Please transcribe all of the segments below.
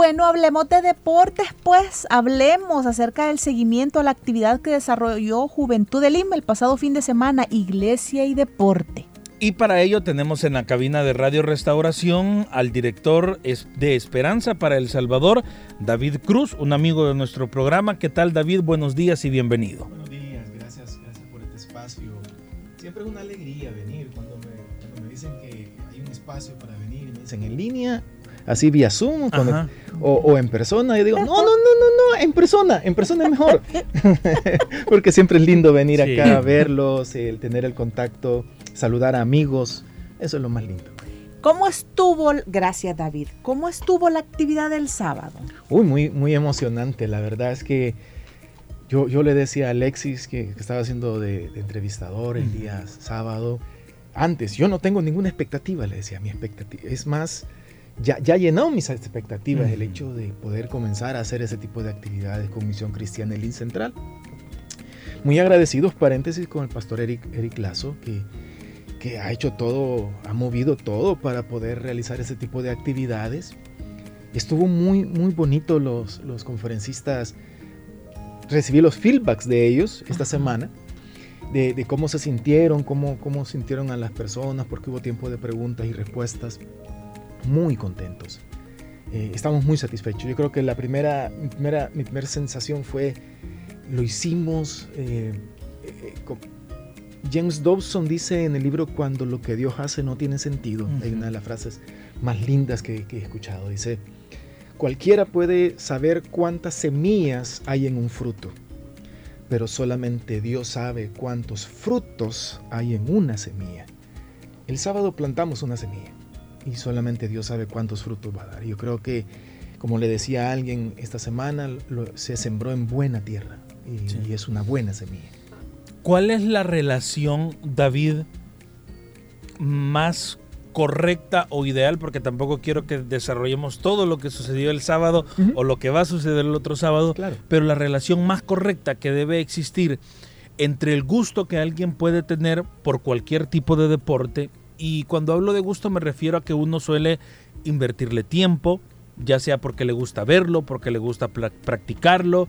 Bueno, hablemos de deportes, pues hablemos acerca del seguimiento a la actividad que desarrolló Juventud de Lima el pasado fin de semana, Iglesia y Deporte. Y para ello tenemos en la cabina de Radio Restauración al director de Esperanza para El Salvador, David Cruz, un amigo de nuestro programa. ¿Qué tal David? Buenos días y bienvenido. Buenos días, gracias, gracias por este espacio. Siempre es una alegría venir cuando me, cuando me dicen que hay un espacio para venir me dicen en línea así vía Zoom o, en persona. Yo digo, no, no, no, no, no, en persona, en persona es mejor. Porque siempre es lindo venir acá a verlos, el tener el contacto, saludar a amigos, eso es lo más lindo. ¿Cómo estuvo, gracias David, cómo estuvo la actividad del sábado? Uy, muy, muy emocionante, la verdad es que yo, yo le decía a Alexis que, estaba haciendo de, entrevistador el día sábado, antes, yo no tengo ninguna expectativa, le decía, mi expectativa es más ya, ya llenó mis expectativas el hecho de poder comenzar a hacer ese tipo de actividades con Misión Cristiana en Central. Muy agradecidos, paréntesis, con el pastor Eric, Eric Lazo, que, que ha hecho todo, ha movido todo para poder realizar ese tipo de actividades. Estuvo muy, muy bonito los, los conferencistas. Recibí los feedbacks de ellos esta semana. De, de, cómo se sintieron, cómo, cómo sintieron a las personas, porque hubo tiempo de preguntas y respuestas muy contentos. Eh, estamos muy satisfechos. Yo creo que la primera, mi primera, mi primera sensación fue, lo hicimos. Eh, eh, James Dobson dice en el libro, cuando lo que Dios hace no tiene sentido, hay una de las frases más lindas que, que he escuchado. Dice, cualquiera puede saber cuántas semillas hay en un fruto, pero solamente Dios sabe cuántos frutos hay en una semilla. El sábado plantamos una semilla y solamente Dios sabe cuántos frutos va a dar. Yo creo que, como le decía a alguien esta semana, se sembró en buena tierra y, es una buena semilla. ¿Cuál es la relación, David, más correcta o ideal? Porque tampoco quiero que desarrollemos todo lo que sucedió el sábado o lo que va a suceder el otro sábado, pero la relación más correcta que debe existir entre el gusto que alguien puede tener por cualquier tipo de deporte y cuando hablo de gusto me refiero a que uno suele invertirle tiempo, ya sea porque le gusta verlo, porque le gusta practicarlo.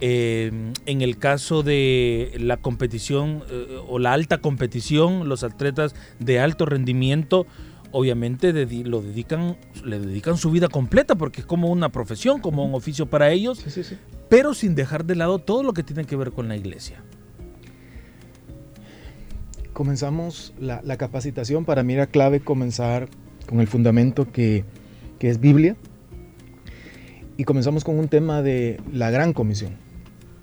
Eh, en el caso de la competición eh, o la alta competición, los atletas de alto rendimiento, obviamente lo dedican, le dedican su vida completa porque es como una profesión, como un oficio para ellos, pero sin dejar de lado todo lo que tiene que ver con la iglesia comenzamos la, capacitación. Para mí era clave comenzar con el fundamento que, es Biblia. Y comenzamos con un tema de la gran comisión.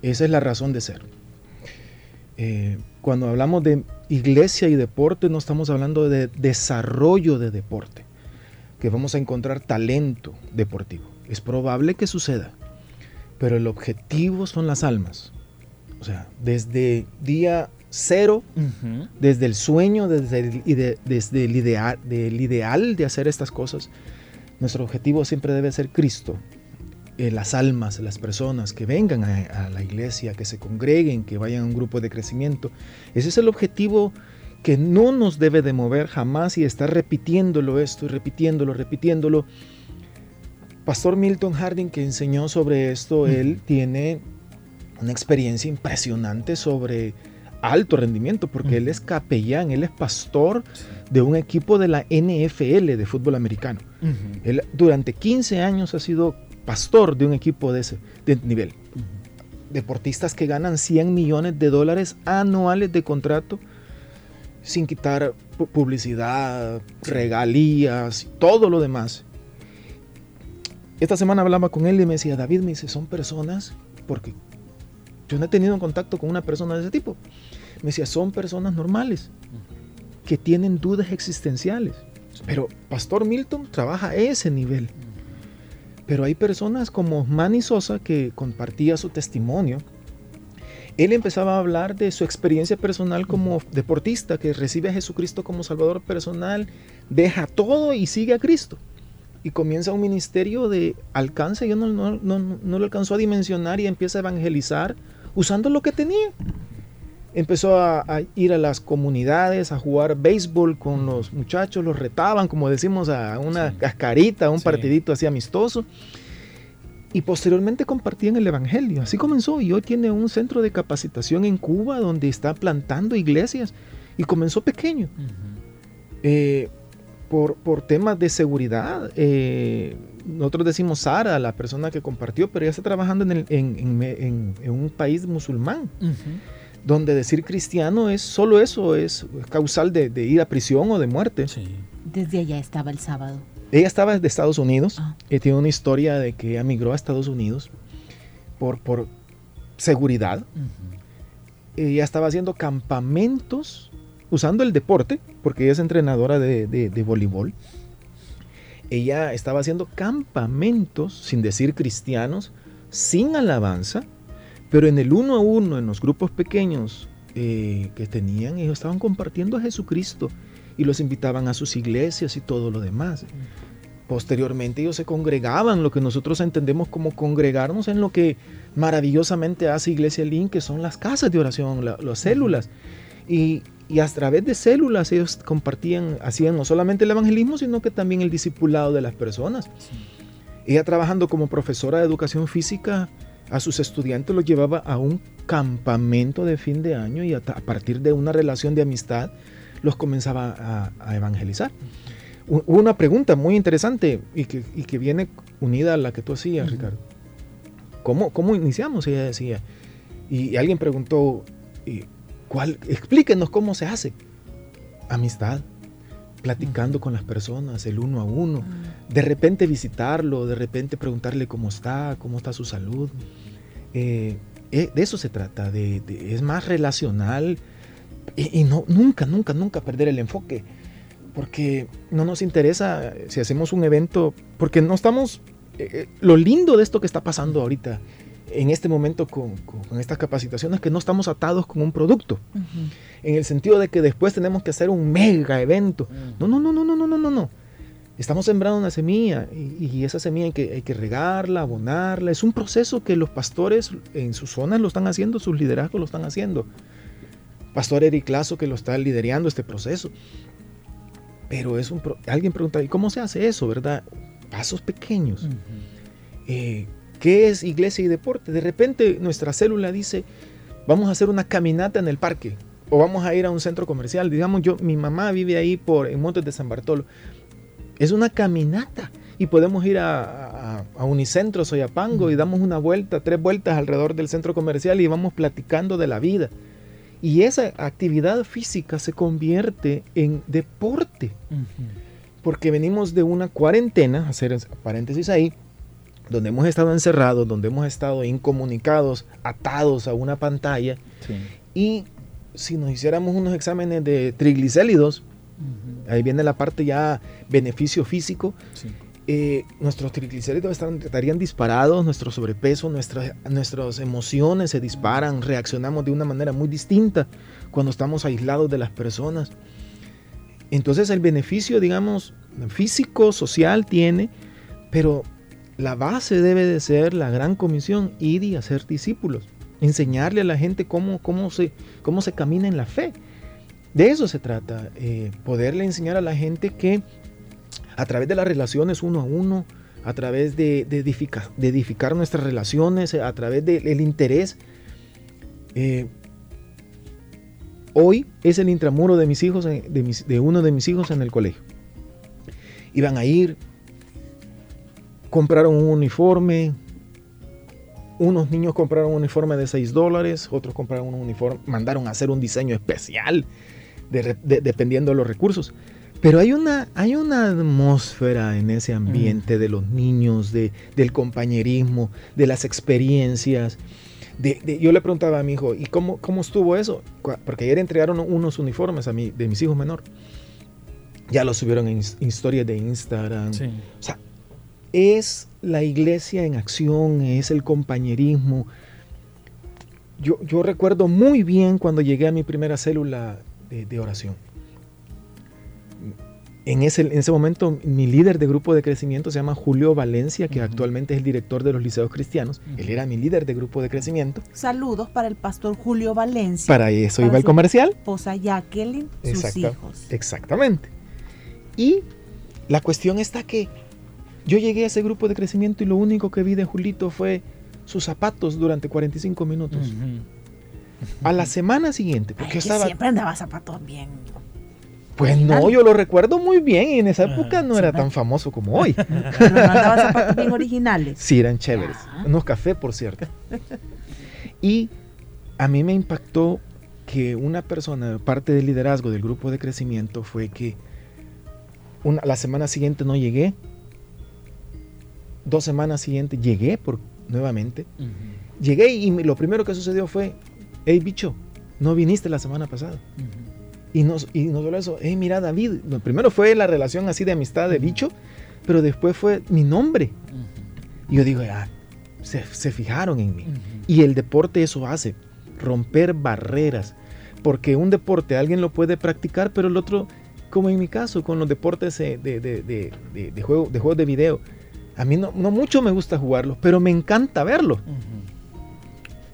Esa es la razón de ser. Eh, cuando hablamos de iglesia y deporte, no estamos hablando de desarrollo de deporte, que vamos a encontrar talento deportivo. Es probable que suceda, pero el objetivo son las almas. O sea, desde día cero, desde el sueño, desde el, desde el ideal, del ideal de hacer estas cosas. Nuestro objetivo siempre debe ser Cristo. Eh, las almas, las personas que vengan a, la iglesia, que se congreguen, que vayan a un grupo de crecimiento. Ese es el objetivo que no nos debe de mover jamás y estar repitiéndolo esto y repitiéndolo, repitiéndolo. Pastor Milton Harding que enseñó sobre esto, él tiene una experiencia impresionante sobre alto rendimiento porque él es capellán, él es pastor de un equipo de la NFL de fútbol americano. Él durante 15 años ha sido pastor de un equipo de ese nivel. Deportistas que ganan 100 millones de dólares anuales de contrato sin quitar publicidad, regalías, todo lo demás. Esta semana hablaba con él y me decía, David, me dice, son personas, porque yo no he tenido contacto con una persona de ese tipo. Me decía, son personas normales que tienen dudas existenciales. Pero Pastor Milton trabaja a ese nivel. pero hay personas como Manny Sosa que compartía su testimonio. Él empezaba a hablar de su experiencia personal como deportista, que recibe a Jesucristo como Salvador personal, deja todo y sigue a Cristo. Y comienza un ministerio de alcance, yo no, no, no, no lo alcanzó a dimensionar y empieza a evangelizar usando lo que tenía empezó a, ir a las comunidades a jugar béisbol con los muchachos, los retaban, como decimos, a una cascarita, a un partidito así amistoso. Y posteriormente compartían el Evangelio. Así comenzó y hoy tiene un centro de capacitación en Cuba donde está plantando iglesias. Y comenzó pequeño. Eh, por, por, temas de seguridad. Eh, nosotros decimos Sara, la persona que compartió, pero ella está trabajando en, en, en, un país musulmán donde decir cristiano es solo eso, es causal de, ir a prisión o de muerte. Desde allá estaba el sábado. Ella estaba desde Estados Unidos ah. y tiene una historia de que emigró a Estados Unidos por, por seguridad. Ella estaba haciendo campamentos usando el deporte, porque ella es entrenadora de, de voleibol. Ella estaba haciendo campamentos, sin decir cristianos, sin alabanza, pero en el uno a uno, en los grupos pequeños eh, que tenían, ellos estaban compartiendo a Jesucristo y los invitaban a sus iglesias y todo lo demás. Posteriormente ellos se congregaban, lo que nosotros entendemos como congregarnos en lo que maravillosamente hace Iglesia Link, que son las casas de oración, las células. Y, y, a través de células ellos compartían, hacían no solamente el evangelismo, sino que también el discipulado de las personas. Ella trabajando como profesora de educación física, a sus estudiantes los llevaba a un campamento de fin de año y a, partir de una relación de amistad los comenzaba a, evangelizar. una pregunta muy interesante y que, viene unida a la que tú hacías, Ricardo. ¿Cómo, ¿Cómo, iniciamos? Ella decía. Y, alguien preguntó, ¿cuál? Explíquenos cómo se hace. Amistad, platicando con las personas, el uno a uno. De repente visitarlo, de repente preguntarle cómo está, cómo está su salud. Eh, eh, de eso se trata, de, es más relacional y, no, nunca, nunca, nunca perder el enfoque, porque no nos interesa si hacemos un evento, porque no estamos, eh, lo lindo de esto que está pasando ahorita, en este momento con, estas capacitaciones que no estamos atados con un producto. En el sentido de que después tenemos que hacer un mega evento. Mm. No, no, no, no, no, no, no, no. Estamos sembrando una semilla y, esa semilla hay que, regarla, abonarla. Es un proceso que los pastores en sus zonas lo están haciendo, sus liderazgos lo están haciendo. Pastor Eric Lazo que lo está liderando este proceso. Pero es un... Pro alguien pregunta, ¿y cómo se hace eso, verdad? Pasos pequeños. ¿Qué es iglesia y deporte? De repente nuestra célula dice, vamos a hacer una caminata en el parque o vamos a ir a un centro comercial. Digamos, yo, mi mamá vive ahí por en Montes de San Bartolo. Es una caminata y podemos ir a, a, Unicentro, Soyapango y damos una vuelta, tres vueltas alrededor del centro comercial y vamos platicando de la vida. Y esa actividad física se convierte en deporte. Porque venimos de una cuarentena, hacer paréntesis ahí, donde hemos estado encerrados, donde hemos estado incomunicados, atados a una pantalla. Y si nos hiciéramos unos exámenes de triglicéridos, Ahí viene la parte ya beneficio físico. Eh, nuestros triglicéridos estarían disparados, nuestro sobrepeso, nuestras, nuestras emociones se disparan, reaccionamos de una manera muy distinta cuando estamos aislados de las personas. Entonces el beneficio, digamos, físico, social tiene, pero la base debe de ser la gran comisión, ir y hacer discípulos, enseñarle a la gente cómo, cómo, se, cómo se camina en la fe. De eso se trata, eh, poderle enseñar a la gente que a través de las relaciones uno a uno, a través de, edificar, nuestras relaciones, a través del interés. Eh, hoy es el intramuro de mis hijos, de, de uno de mis hijos en el colegio. Iban a ir, compraron un uniforme, unos niños compraron un uniforme de 6 dólares, otros compraron un uniforme, mandaron a hacer un diseño especial dependiendo de los recursos. Pero hay una, hay una atmósfera en ese ambiente de los niños, de, del compañerismo, de las experiencias. De, yo le preguntaba a mi hijo, ¿y cómo, cómo estuvo eso? Porque ayer entregaron unos uniformes a mí, de mis hijos menor. Ya los subieron en historias de Instagram. O sea, es la iglesia en acción, es el compañerismo. Yo, yo recuerdo muy bien cuando llegué a mi primera célula de, oración. En ese, en ese, momento mi líder de grupo de crecimiento se llama Julio Valencia, que actualmente es el director de los liceos cristianos. Él era mi líder de grupo de crecimiento. Saludos para el pastor Julio Valencia. Para eso iba el comercial. Esposa Jacqueline, sus hijos. Exactamente. Y la cuestión está que yo llegué a ese grupo de crecimiento y lo único que vi de Julito fue sus zapatos durante 45 minutos. A la semana siguiente, porque estaba... Siempre andaba zapatos bien. Pues no, yo lo recuerdo muy bien y en esa época no era tan famoso como hoy. No andaba zapatos bien originales. Sí, eran chéveres. Unos cafés, por cierto. Y a mí me impactó que una persona, parte del liderazgo del grupo de crecimiento, fue que una, la semana siguiente no llegué. Dos semanas siguientes llegué por, nuevamente. Llegué y lo primero que sucedió fue, hey bicho, no viniste la semana pasada. y, no, y no solo eso, hey mira David, primero fue la relación así de amistad de bicho, pero después fue mi nombre. Y yo digo, ah, se, se fijaron en mí. Y el deporte eso hace, romper barreras. Porque un deporte alguien lo puede practicar, pero el otro como en mi caso con los deportes de, de, de, de juego, juegos de video. A mí no, no, mucho me gusta jugarlos, pero me encanta verlos.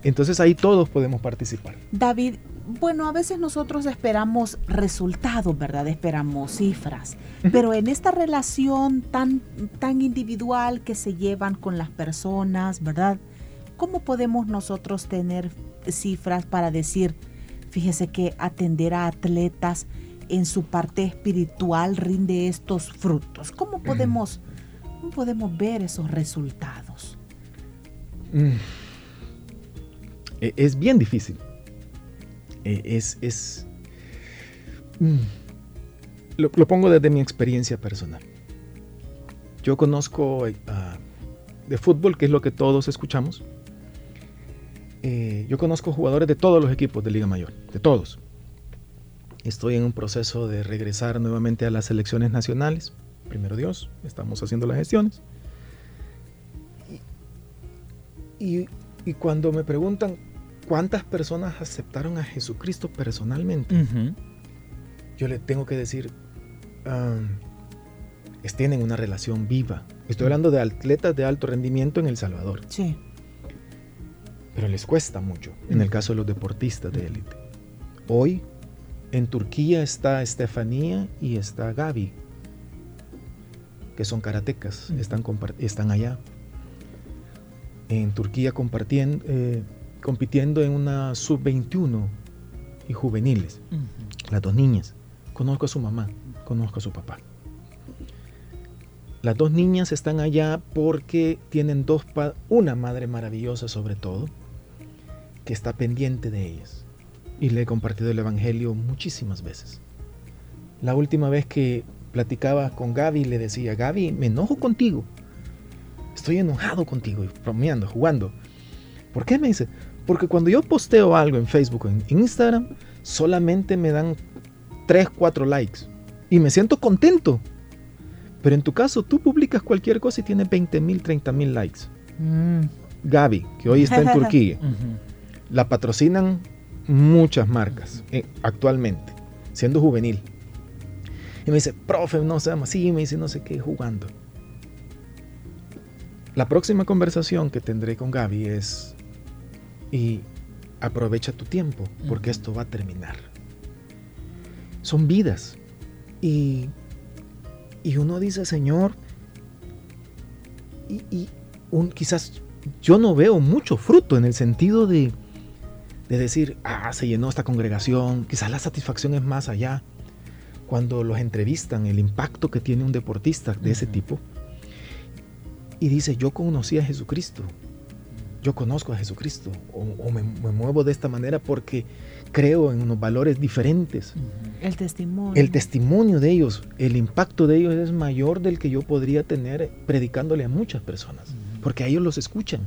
Entonces ahí todos podemos participar. David, bueno, a veces nosotros esperamos resultados, ¿verdad? Esperamos cifras, pero en esta relación tan, tan individual que se llevan con las personas, ¿verdad? ¿Cómo podemos nosotros tener cifras para decir, fíjese que atender a atletas en su parte espiritual rinde estos frutos? ¿Cómo podemos, podemos ver esos resultados? Mm. E, es bien difícil. E, es, es mm. lo, pongo desde mi experiencia personal. Yo conozco eh, de fútbol, que es lo que todos escuchamos. Eh, yo conozco jugadores de todos los equipos de Liga Mayor, de todos. Estoy en un proceso de regresar nuevamente a las elecciones nacionales. Primero Dios, estamos haciendo las gestiones. Y, cuando me preguntan cuántas personas aceptaron a Jesucristo personalmente, yo le tengo que decir, tienen una relación viva. Estoy hablando de atletas de alto rendimiento en El Salvador. Sí. Pero les cuesta mucho, en el caso de los deportistas de élite. Hoy en Turquía está Estefanía y está Gaby, que son karatecas, están, están allá. En Turquía compartiendo, eh, compitiendo en una sub-21 y juveniles, las dos niñas. Conozco a su mamá, conozco a su papá. Las dos niñas están allá porque tienen dos una madre maravillosa sobre todo, que está pendiente de ellas y le he compartido el Evangelio muchísimas veces. La última vez que platicaba con Gaby le decía, Gaby, me enojo contigo. Estoy enojado contigo, bromeando, jugando. ¿Por qué me dice? Porque cuando yo posteo algo en Facebook o en Instagram, solamente me dan 3, 4 likes. Y me siento contento. Pero en tu caso, tú publicas cualquier cosa y tiene 20 mil, 30 mil likes. Mm. Gaby, que hoy está en Turquía, la patrocinan muchas marcas eh, actualmente, siendo juvenil. Y me dice, profe, no sé, sí, me dice, no sé qué, jugando. La próxima conversación que tendré con Gaby es, y aprovecha tu tiempo, porque esto va a terminar. Son vidas. Y, y uno dice, Señor, y, un, quizás yo no veo mucho fruto en el sentido de, de decir, ah, se llenó esta congregación, quizás la satisfacción es más allá. Cuando los entrevistan, el impacto que tiene un deportista de ese tipo, y dice, yo conocí a Jesucristo, yo conozco a Jesucristo, o, me, muevo de esta manera porque creo en unos valores diferentes. El testimonio. El testimonio de ellos, el impacto de ellos es mayor del que yo podría tener predicándole a muchas personas, porque a ellos los escuchan.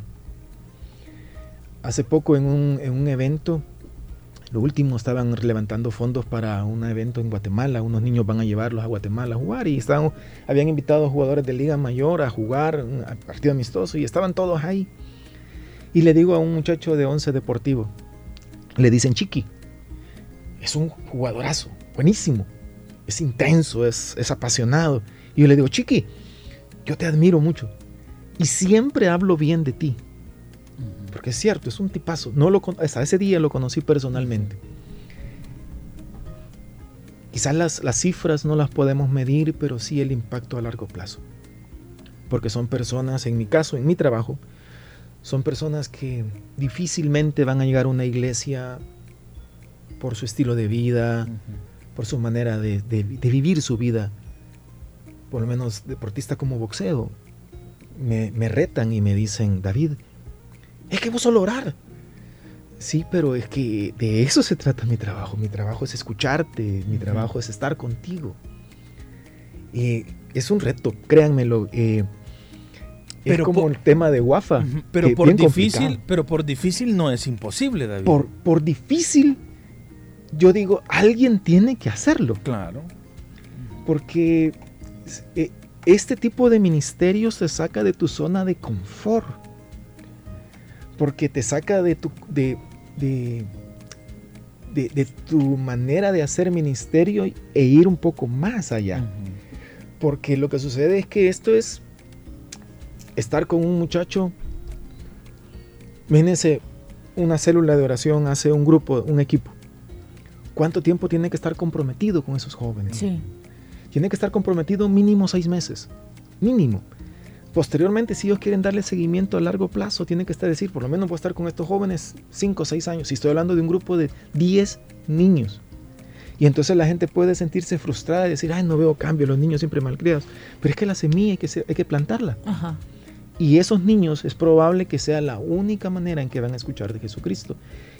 Hace poco en un, evento Lo último, estaban levantando fondos para un evento en Guatemala. Unos niños van a llevarlos a Guatemala a jugar y estaban, habían invitado a jugadores de Liga Mayor a jugar un partido amistoso y estaban todos ahí. Y le digo a un muchacho de 11 deportivo, le dicen Chiqui, es un jugadorazo, buenísimo, es intenso, es, es apasionado. Y yo le digo, Chiqui, yo te admiro mucho y siempre hablo bien de ti. Porque es cierto, es un tipazo. No lo, hasta ese día lo conocí personalmente. Quizás las, las cifras no las podemos medir, pero sí el impacto a largo plazo. Porque son personas, en mi caso, en mi trabajo, son personas que difícilmente van a llegar a una iglesia por su estilo de vida, por su manera de, de, vivir su vida. Por lo menos deportista como boxeo. Me, me retan y me dicen, David, es que vos solo orar. Sí, pero es que de eso se trata mi trabajo. Mi trabajo es escucharte, mi trabajo es estar contigo. Y es un reto, créanmelo. Eh, pero es como el tema de Wafa. Pero por difícil, pero por difícil no es imposible, David. Por, por difícil, yo digo, alguien tiene que hacerlo. Claro. Porque eh, este tipo de ministerio se saca de tu zona de confort porque te saca de tu, de, de, tu manera de hacer ministerio e ir un poco más allá. Porque lo que sucede es que esto es estar con un muchacho, imagínense, una célula de oración hace un grupo, un equipo. ¿Cuánto tiempo tiene que estar comprometido con esos jóvenes? Sí. Tiene que estar comprometido mínimo seis meses. Mínimo. Posteriormente, si ellos quieren darle seguimiento a largo plazo, tienen que estar decir, por lo menos voy a estar con estos jóvenes 5 o 6 años. Si estoy hablando de un grupo de 10 niños. Y entonces la gente puede sentirse frustrada y decir, ay, no veo cambio, los niños siempre malcriados. Pero es que la semilla hay que, hay que plantarla. Ajá. Y esos niños es probable que sea la única manera en que van a escuchar de Jesucristo.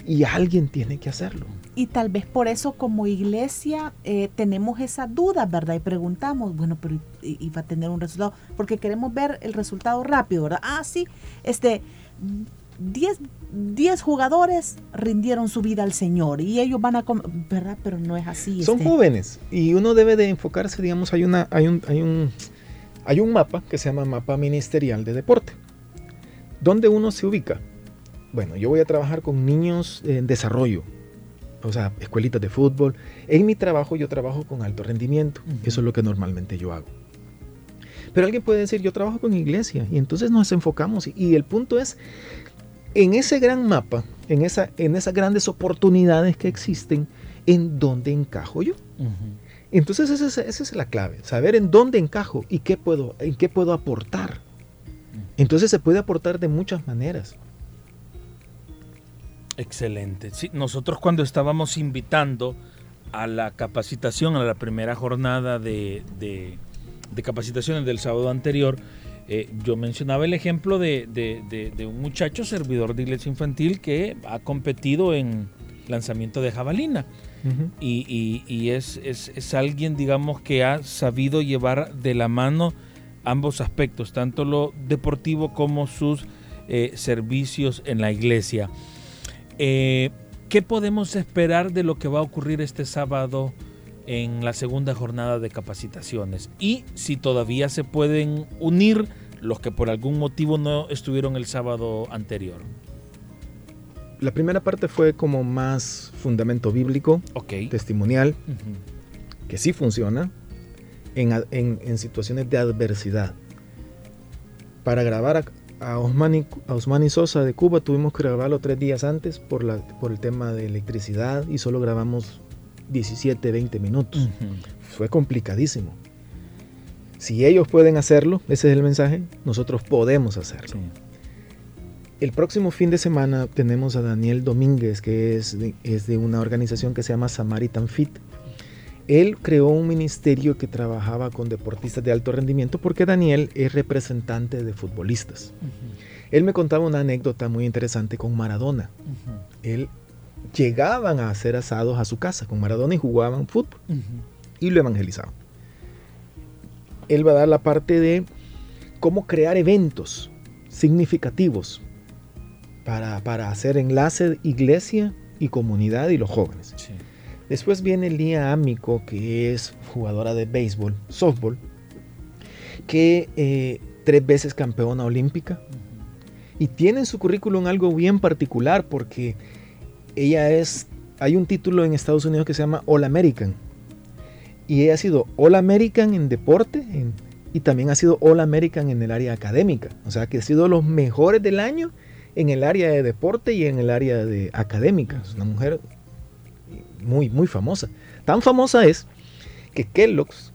Y alguien tiene que hacerlo. Y tal vez por eso como iglesia eh, tenemos esa duda, ¿verdad? Y preguntamos, bueno, pero iba a tener un resultado, porque queremos ver el resultado rápido, ¿verdad? Ah, sí, este, 10 jugadores rindieron su vida al Señor y ellos van a, ¿verdad? Pero no es así. Son este. jóvenes y uno debe de enfocarse, digamos, hay, una, hay, un, hay, un, hay un mapa que se llama mapa ministerial de deporte. ¿Dónde uno se ubica? Bueno, yo voy a trabajar con niños en desarrollo, o sea, escuelitas de fútbol. En mi trabajo yo trabajo con alto rendimiento. Eso es lo que normalmente yo hago. Pero alguien puede decir, yo trabajo con iglesia. Y entonces nos enfocamos. Y, el punto es, en ese gran mapa, en, esa, en esas grandes oportunidades que existen, ¿en dónde encajo yo? Entonces esa es, la clave, saber en dónde encajo y qué puedo, en qué puedo aportar. Entonces se puede aportar de muchas maneras. Excelente. Nosotros cuando estábamos invitando a la capacitación, a la primera jornada de, de, capacitaciones del sábado anterior, eh, yo mencionaba el ejemplo de, de, un muchacho servidor de iglesia infantil que ha competido en lanzamiento de jabalina. Y, es, alguien, digamos, que ha sabido llevar de la mano ambos aspectos, tanto lo deportivo como sus eh, servicios en la iglesia. Eh, ¿Qué podemos esperar de lo que va a ocurrir este sábado en la segunda jornada de capacitaciones? Y si todavía se pueden unir los que por algún motivo no estuvieron el sábado anterior. La primera parte fue como más fundamento bíblico, testimonial, que sí funciona en, situaciones de adversidad. Para grabar a Osmani, a Sosa de Cuba tuvimos que grabarlo tres días antes por, la, por el tema de electricidad y solo grabamos 17, 20 minutos. Fue complicadísimo. Si ellos pueden hacerlo, ese es el mensaje, nosotros podemos hacerlo. El próximo fin de semana tenemos a Daniel Domínguez, que es es de una organización que se llama Samaritan Fit él creó un ministerio que trabajaba con deportistas de alto rendimiento porque Daniel es representante de futbolistas. Él me contaba una anécdota muy interesante con Maradona. Él llegaban a hacer asados a su casa con Maradona y jugaban fútbol y lo evangelizaban. Él va a dar la parte de cómo crear eventos significativos para, para hacer enlace iglesia y comunidad y los jóvenes. Después viene Lía Amico, que es jugadora de béisbol, softball, que eh, tres veces campeona olímpica. Y tiene en su currículum algo bien particular porque ella es, hay un título en Estados Unidos que se llama All American. Y ella ha sido All American en deporte y también ha sido All American en el área académica. O sea que ha sido los mejores del año en el área de deporte y en el área de académica. Es una mujer muy, muy famosa. Tan famosa es que Kellogg's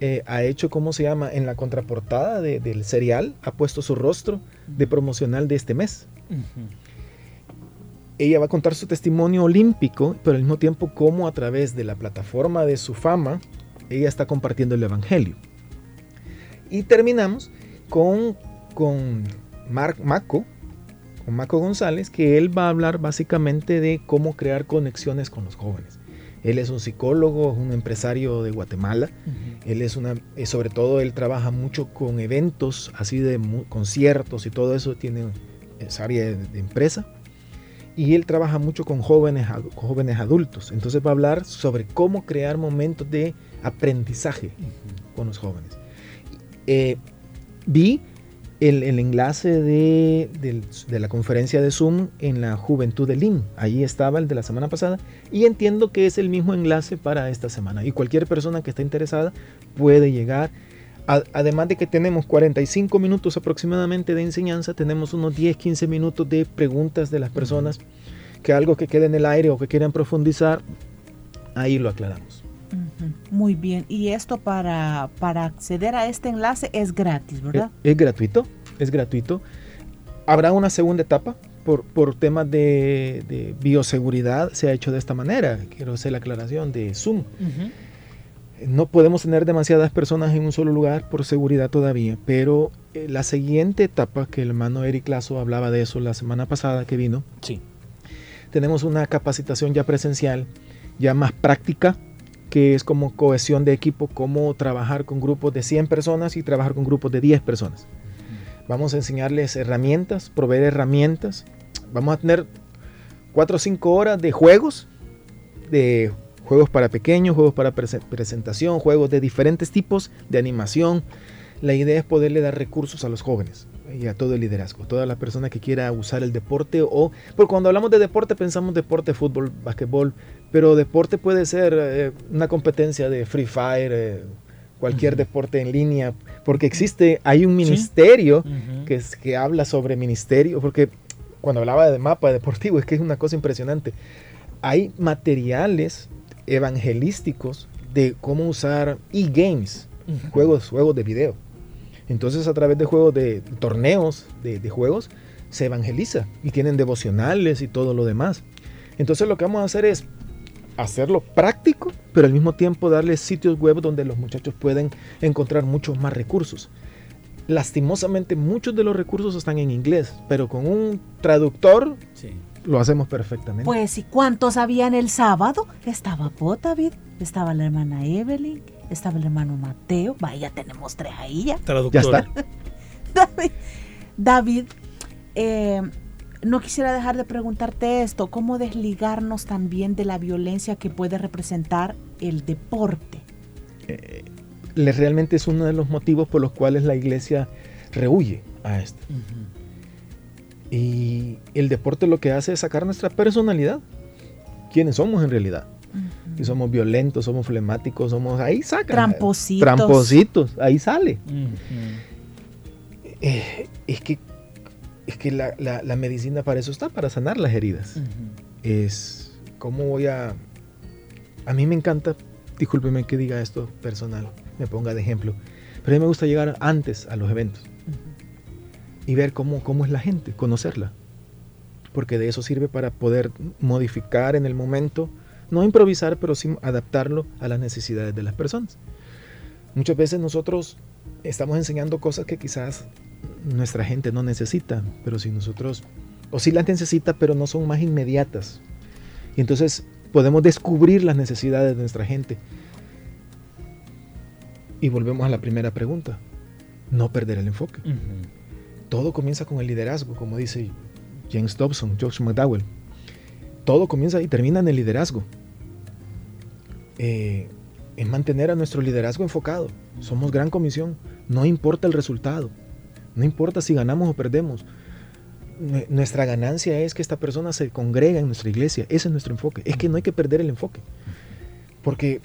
eh, ha hecho, ¿cómo se llama? En la contraportada del serial, ha puesto su rostro de promocional de este mes. Ella va a contar su testimonio olímpico, pero al mismo tiempo como a través de la plataforma de su fama, ella está compartiendo el Evangelio. Y terminamos con, con Mark Mako, con Maco González, que él va a hablar básicamente de cómo crear conexiones con los jóvenes. Él es un psicólogo, un empresario de Guatemala. Él es una, eh, sobre todo, él trabaja mucho con eventos, así de conciertos y todo eso. Tiene esa área de, empresa. Y él trabaja mucho con jóvenes, jóvenes adultos. Entonces va a hablar sobre cómo crear momentos de aprendizaje con los jóvenes. Eh, vi el, enlace de, la conferencia de Zoom en la Juventud de LIM. Ahí estaba el de la semana pasada y entiendo que es el mismo enlace para esta semana. Y cualquier persona que esté interesada puede llegar. además de que tenemos 45 minutos aproximadamente de enseñanza, tenemos unos 10-15 minutos de preguntas de las personas que algo que quede en el aire o que quieran profundizar, ahí lo aclaramos. Muy bien, y esto para, para acceder a este enlace es gratis, ¿verdad? Es, gratuito, es gratuito. Habrá una segunda etapa por, por temas de, bioseguridad, se ha hecho de esta manera. Quiero hacer la aclaración de Zoom. No podemos tener demasiadas personas en un solo lugar por seguridad todavía, pero eh, la siguiente etapa, que el hermano Eric Lazo hablaba de eso la semana pasada que vino, sí. tenemos una capacitación ya presencial, ya más práctica, que es como cohesión de equipo, cómo trabajar con grupos de 100 personas y trabajar con grupos de 10 personas. Vamos a enseñarles herramientas, proveer herramientas. Vamos a tener 4 o 5 horas de juegos, de juegos para pequeños, juegos para presentación, juegos de diferentes tipos de animación. La idea es poderle dar recursos a los jóvenes y a todo el liderazgo, toda la persona que quiera usar el deporte o, porque cuando hablamos de deporte pensamos deporte, fútbol, basquetbol, pero deporte puede ser eh, una competencia de Free Fire, eh, cualquier deporte en línea, porque existe, hay un ministerio que, es, que habla sobre ministerio, porque cuando hablaba de mapa deportivo es que es una cosa impresionante. Hay materiales evangelísticos de cómo usar e-games, juegos, juegos de video. Entonces a través de juegos de torneos de, juegos se evangeliza y tienen devocionales y todo lo demás. Entonces lo que vamos a hacer es hacerlo práctico, pero al mismo tiempo darles sitios web donde los muchachos pueden encontrar muchos más recursos. Lastimosamente muchos de los recursos están en inglés, pero con un traductor lo hacemos perfectamente. Pues, ¿y cuántos habían el sábado? Estaba David, estaba la hermana Evelyn, estaba el hermano Mateo. Vaya, tenemos tres ahí ya. Traductor. David, David eh, no quisiera dejar de preguntarte esto, ¿cómo desligarnos también de la violencia que puede representar el deporte? Eh, realmente es uno de los motivos por los cuales la iglesia rehuye a esto. Y el deporte lo que hace es sacar nuestra personalidad, quiénes somos en realidad. Y somos violentos, somos flemáticos, somos ahí saca. Trampositos. Trampositos, ahí sale. Eh, es que, es que la, la, medicina para eso está, para sanar las heridas. Es cómo voy a... A mí me encanta, discúlpeme que diga esto personal, me ponga de ejemplo, pero a mí me gusta llegar antes a los eventos y ver cómo, cómo es la gente, conocerla. Porque de eso sirve para poder modificar en el momento, no improvisar, pero sí adaptarlo a las necesidades de las personas. Muchas veces nosotros estamos enseñando cosas que quizás nuestra gente no necesita, pero si nosotros, o si las necesita, pero no son más inmediatas. Y entonces podemos descubrir las necesidades de nuestra gente. Y volvemos a la primera pregunta, no perder el enfoque todo comienza con el liderazgo, como dice James Dobson, George McDowell. todo comienza y termina en el liderazgo. Eh, es mantener a nuestro liderazgo enfocado. Somos gran comisión. No importa el resultado. No importa si ganamos o perdemos. Nuestra ganancia es que esta persona se congrega en nuestra iglesia. Ese es nuestro enfoque. Es que no hay que perder el enfoque. Porque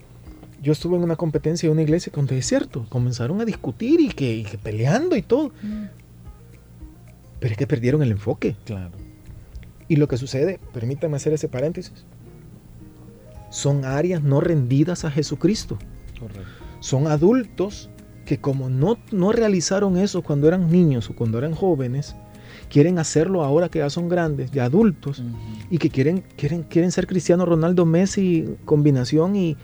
yo estuve en una competencia de una iglesia donde es cierto, comenzaron a discutir y que, y que peleando y todo. Mm. Pero es que perdieron el enfoque. Claro. Y lo que sucede, permítanme hacer ese paréntesis, son áreas no rendidas a Jesucristo. Correcto. Son adultos que como no, no realizaron eso cuando eran niños o cuando eran jóvenes, quieren hacerlo ahora que ya son grandes, ya adultos, y que quieren, quieren, quieren ser Cristiano Ronaldo Messi combinación y,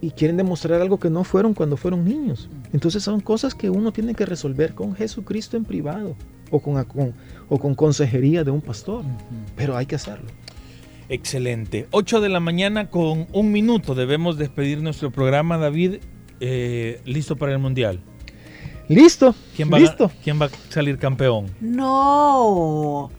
y quieren demostrar algo que no fueron cuando fueron niños. Entonces son cosas que uno tiene que resolver con Jesucristo en privado o con, o con consejería de un pastor, pero hay que hacerlo. Excelente. 8 de la mañana con un minuto debemos despedir nuestro programa, David. Eh, ¿Listo para el Mundial? Listo. ¿Quién va, listo. ¿Quién va a salir campeón? No.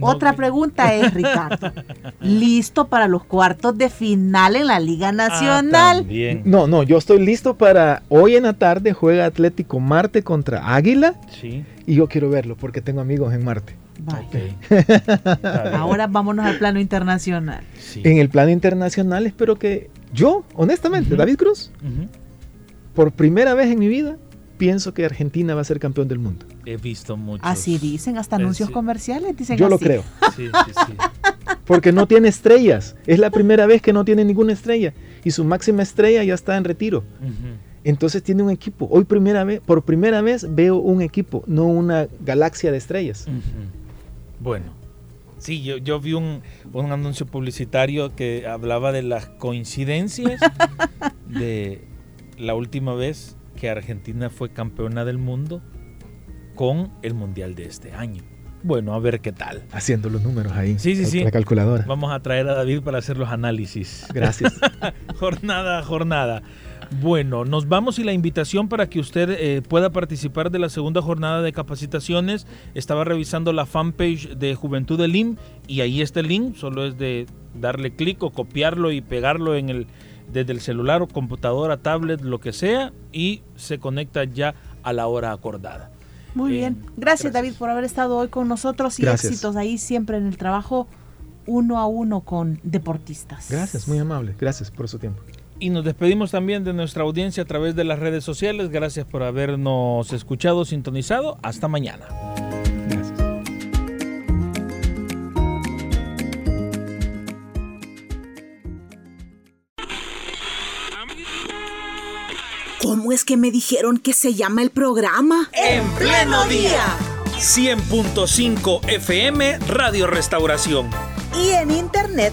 Otra pregunta es, Ricardo. ¿Listo para los cuartos de final en la Liga ah, Nacional? no, no, yo estoy listo para hoy en la tarde juega Atlético Marte contra Águila. Sí. Y yo quiero verlo porque tengo amigos en Marte. Ahora vámonos al plano internacional. En el plano internacional espero que yo, honestamente, David Cruz, por primera vez en mi vida, pienso que Argentina va a ser campeón del mundo. He visto mucho. Así dicen, hasta anuncios comerciales dicen Yo lo creo. Sí, sí, sí. Porque no tiene estrellas. Es la primera vez que no tiene ninguna estrella. Y su máxima estrella ya está en retiro. Entonces tiene un equipo. Hoy primera vez, por primera vez veo un equipo, no una galaxia de estrellas. Bueno. Sí, yo, yo vi un, un, anuncio publicitario que hablaba de las coincidencias de la última vez que Argentina fue campeona del mundo con el Mundial de este año. Bueno, a ver qué tal. Haciendo los números ahí. Sí, sí, sí. La calculadora. Vamos a traer a David para hacer los análisis. Gracias. jornada jornada. Bueno, nos vamos y la invitación para que usted eh, pueda participar de la segunda jornada de capacitaciones. Estaba revisando la fanpage de Juventud del IM y ahí está el link. Solo es de darle clic o copiarlo y pegarlo en el, desde el celular o computadora, tablet, lo que sea, y se conecta ya a la hora acordada. Muy bien. Gracias, gracias, David por haber estado hoy con nosotros y éxitos ahí siempre en el trabajo uno a uno con deportistas. Gracias, muy amable. Gracias por su tiempo. Y nos despedimos también de nuestra audiencia a través de las redes sociales. Gracias por habernos escuchado, sintonizado. Hasta mañana. Gracias. ¿Cómo es que me dijeron que se llama el programa? En pleno día. 100.5 FM Radio Restauración. Y en internet